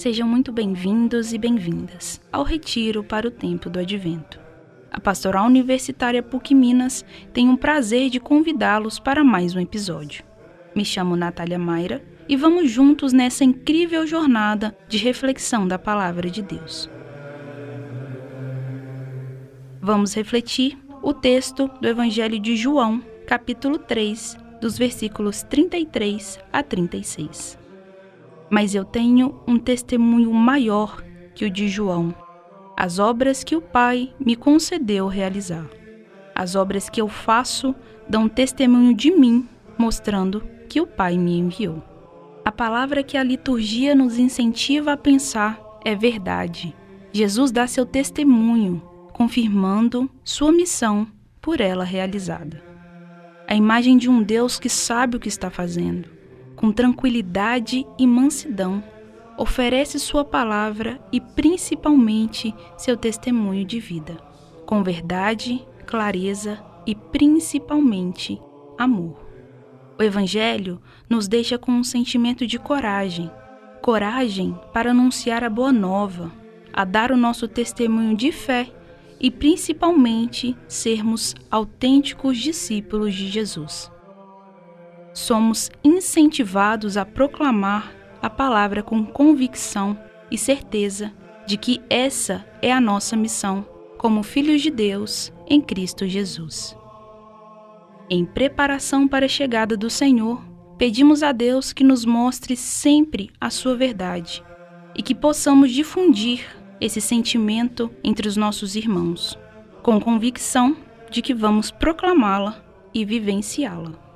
Sejam muito bem-vindos e bem-vindas ao Retiro para o Tempo do Advento. A Pastoral Universitária PUC Minas tem o prazer de convidá-los para mais um episódio. Me chamo Natália Mayra e vamos juntos nessa incrível jornada de reflexão da Palavra de Deus. Vamos refletir o texto do Evangelho de João, capítulo 3, dos versículos 33 a 36 mas eu tenho um testemunho maior que o de João, as obras que o Pai me concedeu realizar. As obras que eu faço dão testemunho de mim, mostrando que o Pai me enviou. A palavra que a liturgia nos incentiva a pensar é verdade. Jesus dá seu testemunho, confirmando sua missão por ela realizada. A imagem de um Deus que sabe o que está fazendo com tranquilidade e mansidão, oferece sua palavra e principalmente seu testemunho de vida, com verdade, clareza e principalmente amor. O Evangelho nos deixa com um sentimento de coragem. Coragem para anunciar a boa nova, a dar o nosso testemunho de fé e principalmente sermos autênticos discípulos de Jesus somos incentivados a proclamar a palavra com convicção e certeza de que essa é a nossa missão como filhos de Deus em Cristo Jesus. Em preparação para a chegada do Senhor, pedimos a Deus que nos mostre sempre a sua verdade e que possamos difundir esse sentimento entre os nossos irmãos, com convicção de que vamos proclamá-la e vivenciá-la.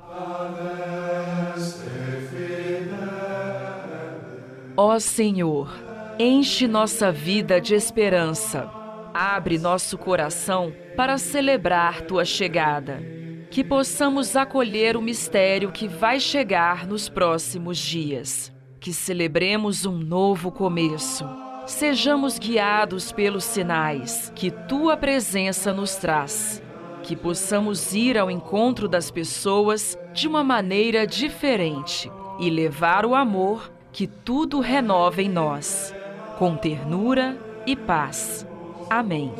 Ó Senhor, enche nossa vida de esperança. Abre nosso coração para celebrar tua chegada. Que possamos acolher o mistério que vai chegar nos próximos dias. Que celebremos um novo começo. Sejamos guiados pelos sinais que tua presença nos traz. Que possamos ir ao encontro das pessoas de uma maneira diferente e levar o amor que tudo renova em nós, com ternura e paz. Amém.